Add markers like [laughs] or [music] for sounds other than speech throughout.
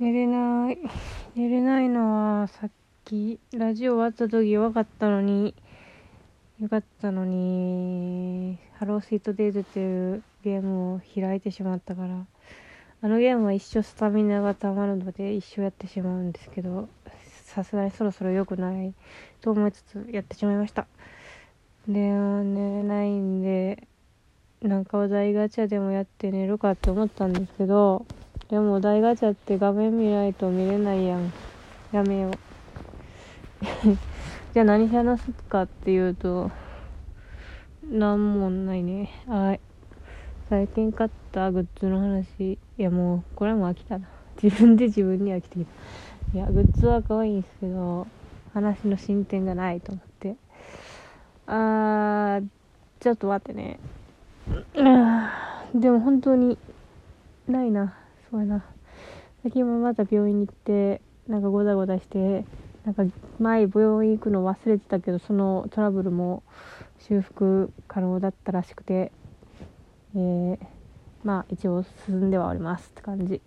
寝れない。寝れないのはさっきラジオ終わった時弱かったのに。よかったのにハロースイートデイズっていうゲームを開いてしまったから。あのゲームは一生スタミナがたまるので一生やってしまうんですけどさすがにそろそろ良くない。と思いつつやってしまいました。で寝れないんでなんかお題ガチャでもやって寝るかって思ったんですけどでもお題ガチャって画面見ないと見れないやん。やめよう。[laughs] じゃあ何話すかっていうとなんもないね。はい。最近買ったグッズの話。いやもうこれも飽きたな。自分で自分に飽きてきた。いやグッズは可愛いんですけど話の進展がないと思って。あーちょっと待ってね。でも本当にないな。そうやな。最近もまた病院に行ってなんかゴタゴタしてなんか前病院行くの忘れてたけどそのトラブルも修復可能だったらしくてえー、まあ一応進んではおりますって感じ。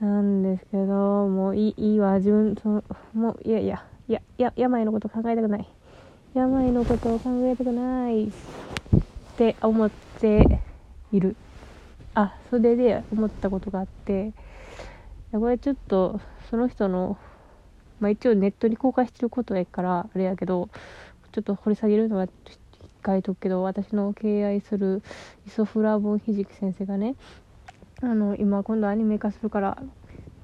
なんですけどもういいいいわ自分そのもういやいやいやいや病のこと考えたくない。病のことを考えたくないって思っている。あそれで思ったことがあってこれちょっとその人のまあ一応ネットに公開してることやからあれやけどちょっと掘り下げるのは書いとくけど私の敬愛するイソフラボンひじき先生がねあの今今度アニメ化するから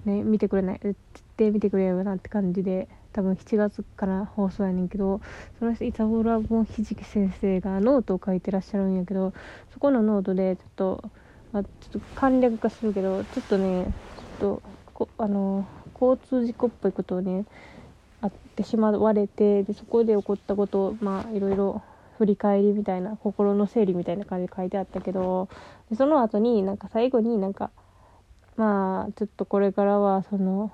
ね見てくれない絶対見てくれよなって感じで多分7月から放送やねんけどその人イソフラボンひじき先生がノートを書いてらっしゃるんやけどそこのノートでちょっと、まあ、ちょっと簡略化するけどちょっとねちょっとこあの交通事故っぽいことをねあってしまわれてでそこで起こったことをまあいろいろ振り返りみたいな心の整理みたいな感じで書いてあったけどでその後になんか最後になんかまあちょっとこれからはその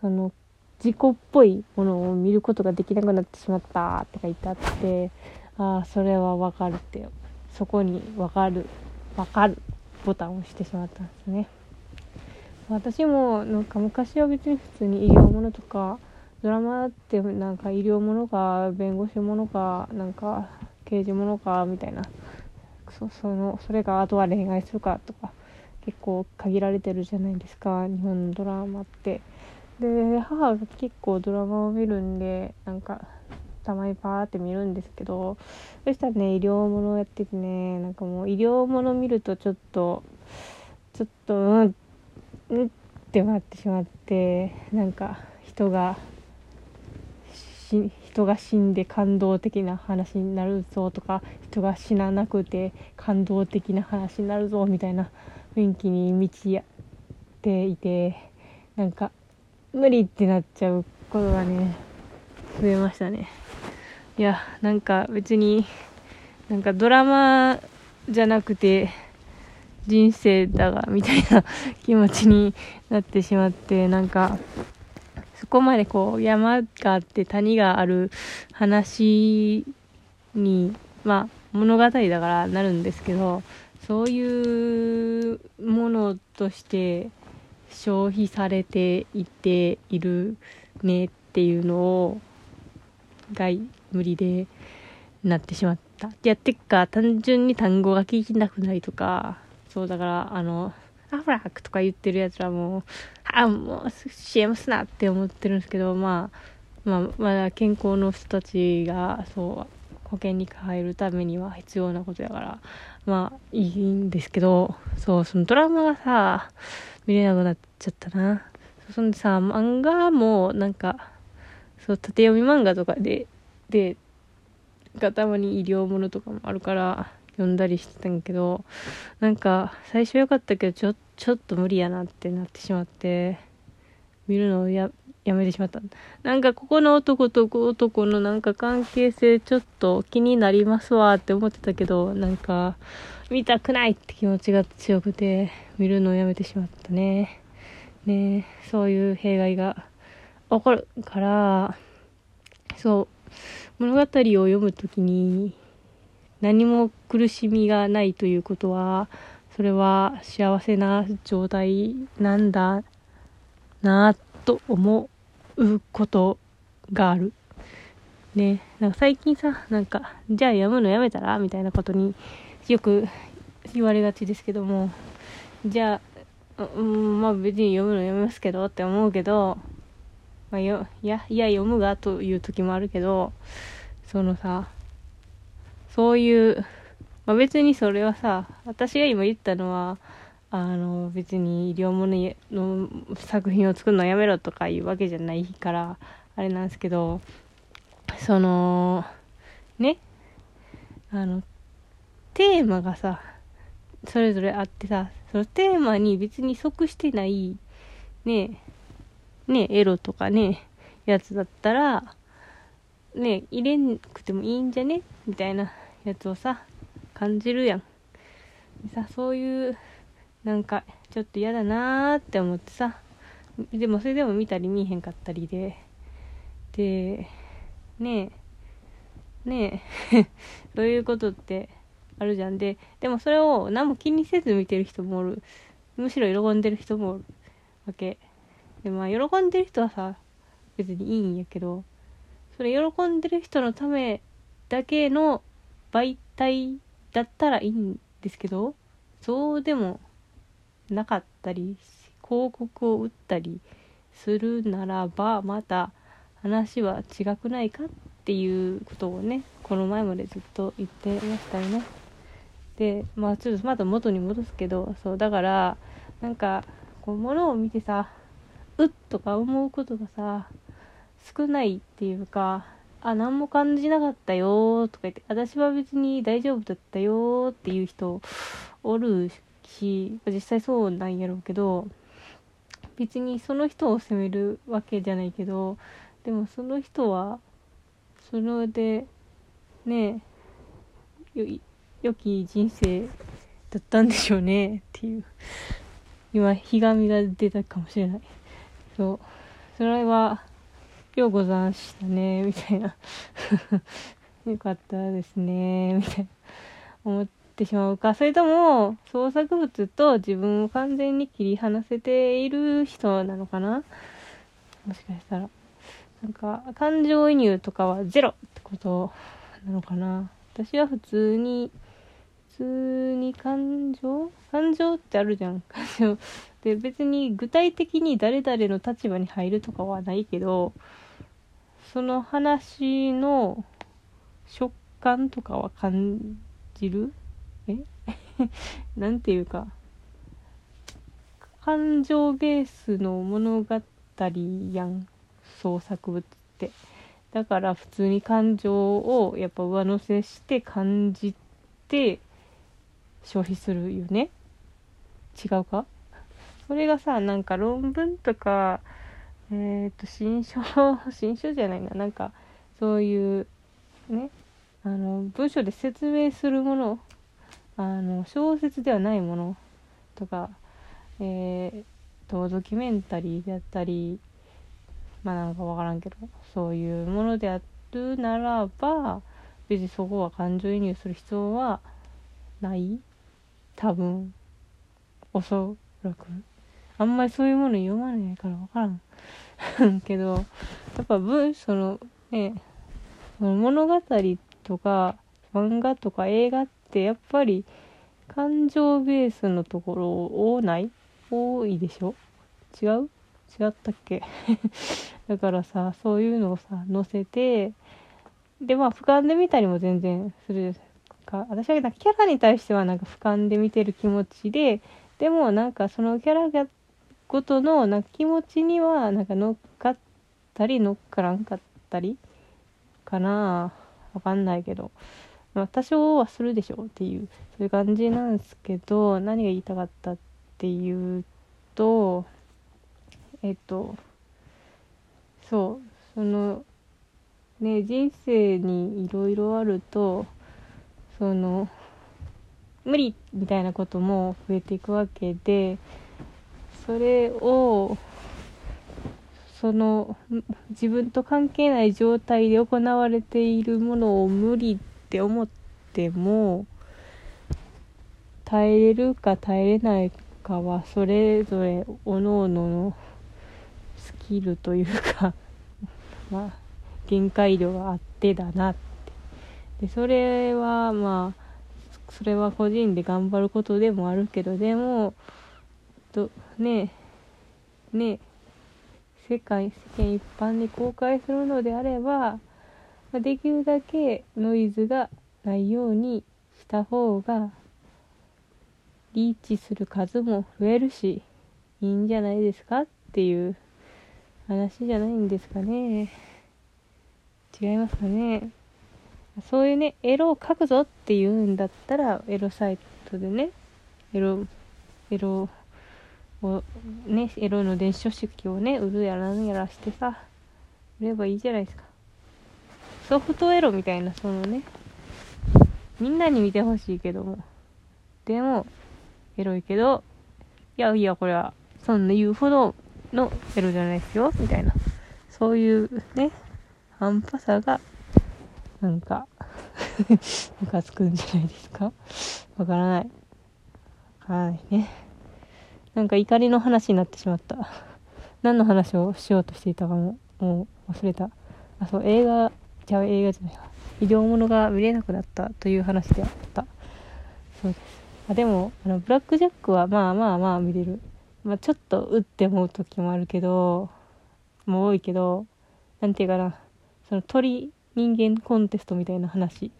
その事故っぽいものを見ることができなくなってしまったって書いてあってああそれはわかるってそこにわかる。わかる。ボタンを押してしまったんですね。私もなんか昔は別に普通に医療ものとかドラマってなんか医療ものか弁護士ものかなんか刑事ものかみたいなそそのそれがあとは恋愛するかとか結構限られてるじゃないですか日本のドラマってで母が結構ドラマを見るんでなんかたまにパーって見るんですけどそしたらね医療ものやっててねなんかもう医療もの見るとちょっとちょっとうんうんってなってしまってなんか人が人が死んで感動的な話になるぞとか人が死ななくて感動的な話になるぞみたいな雰囲気に満ちていてなんか無理ってなっちゃうことがね増えましたね。いやなんか別になんかドラマじゃなくて人生だがみたいな気持ちになってしまってなんかそこまでこう山があって谷がある話にまあ物語だからなるんですけどそういうものとして消費されていっているねっていうのをが無理でなってしまった。いやってっか単純に単語が聞きなくないとかそうだからあのアフラックとか言ってるやつらもあもう CM すなって思ってるんですけどまあまあまだ健康の人たちがそう保険に入るためには必要なことやからまあいいんですけどそうそのドラマがさ見れなくなっちゃったなそんでさ漫画もなんかそう縦読み漫画とかででがたまに医療ものとかもあるから読んだりしてたんけどなんか最初良かったけどちょちょっと無理やなってなってしまって見るのをややめてしまった。なんかここの男と男のなんか関係性ちょっと気になりますわって思ってたけどなんか見たくないって気持ちが強くて見るのをやめてしまったね。ねそういう弊害が起こるからそう物語を読む時に何も苦しみがないということはそれは幸せな状態なんだなと思うことがある。ね、なんか最近さ、なんか、じゃあ読むのやめたら？みたいなことによく言われがちですけども、じゃあ、うん、まあ別に読むのやめますけどって思うけど、まあ、よいや、いや読むがという時もあるけど、そのさ、そういう、まあ別にそれはさ、私が今言ったのは、あの別に医療もの作品を作るのやめろとかいうわけじゃないからあれなんですけどそのねあのテーマがさそれぞれあってさそのテーマに別に即してないねねエロとかねやつだったらね入れんくてもいいんじゃね？みたいなやつをさ感じるやん。さそういうなんかちょっと嫌だなーって思ってさでもそれでも見たり見えへんかったりで。でねえね [laughs] えそういうことってあるじゃん。ででもそれを何も気にせず見てる人もおる。むしろ喜んでる人もおるわけ。でまあ喜んでる人はさ別にいいんやけどそれ喜んでる人のためだけの媒体だったらいいんですけどそうでもなかったり広告を打ったりするならばまた話は違くないかっていうことをねこの前までずっと言ってましたよね。でまあちょっとまた元に戻すけどそうだからなんかこう物を見てさうっとか思うことがさ少ないっていうかあ何も感じなかったよとか言って私は別に大丈夫だったよっていう人おるし実際そうなんやろうけど別にその人を責めるわけじゃないけどでもその人はそれでねよ良き人生だったんでしょうねっていう今ひがみが出たかもしれない。そう。それはようござんしたね [laughs] みたいな。[laughs] よかったですねみたいな。思ってしまうか。それとも創作物と自分を完全に切り離せている人なのかな？もしかしたら。なんか感情移入とかはゼロってことなのかな。私は普通に通に感情？感情ってあるじゃん。感情。で別に具体的に誰々の立場に入るとかはないけどその話の食感とかは感じる？え？[laughs] なんていうか。感情ベースの物語やん。創作物って。だから普通に感情をやっぱ上乗せして感じて消費するよね。違うか？[laughs] それがさなんか論文とかえっ、ー、と新書 [laughs] 新書じゃないな。なんかそういうねあの文章で説明するものあの小説ではないものとか、えーと、ドキュメンタリーであったりまあなんか分からんけどそういうものであるならば別にそこは感情移入する必要はない。多分おそらく。あんまりそういうもの読まないから分からん。[laughs] けどやっぱ文そのねその物語とか漫画とか映画ってやっぱり感情ベースのところ多ない？多いでしょ？違う？違ったっけ？[laughs] だからさそういうのをさ載せてでまあ俯瞰で見たりも全然するか私はなんかキャラに対してはなんか俯瞰で見てる気持ちででもなんかそのキャラがごとのなんか気持ちにはなんか乗っかったり乗っからんかったりかな。わかんないけど。まあ、多少はするでしょうっていうそういう感じなんですけど何が言いたかったっていうとえっとそうそのね人生にいろいろあるとその無理みたいなことも増えていくわけでそれをその自分と関係ない状態で行われているものを無理って思っても耐えれるか耐えれないかはそれぞれおのののスキルというかまあ限界量があってだなってでそれはまあそれは個人で頑張ることでもあるけどでもとねえねえ世界世間一般に公開するのであればできるだけノイズがないようにした方がリーチする数も増えるしいいんじゃないですかっていう話じゃないんですかね。違いますかね。そういうねエロを書くぞっていうんだったらエロサイトでねエロエロをねエロの電子書籍をね売るやらんやらしてさ売ればいいじゃないですか。ソフトエロみたいなそのねみんなに見てほしいけども。でもエロいけどいやいやこれはそんな言うほどのエロじゃないですよみたいな。そういうね半端さがなんか [laughs] ムカつくんじゃないですか？わからない。わからないね。なんか怒りの話になってしまった。何の話をしようとしていたかももう忘れた。あそう映画じゃあ映画じゃないわ。医療ものが見れなくなったという話であった。そうです。あでもあのブラック・ジャックはまあまあまあ見れる、まあ、ちょっとうって思う時もあるけどもう多いけどなんていうかな。その鳥人間コンテストみたいな話。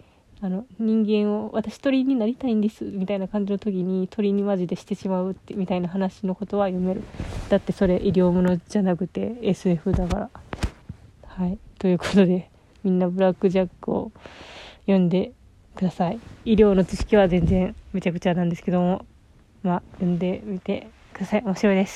あの人間を私鳥になりたいんですみたいな感じの時に鳥にマジでしてしまうってみたいな話のことは読める。だってそれ医療ものじゃなくて SF だから。はい。ということでみんなブラック・ジャックを読んでください。医療の知識は全然めちゃくちゃなんですけども。まあ読んでみてください。面白いです。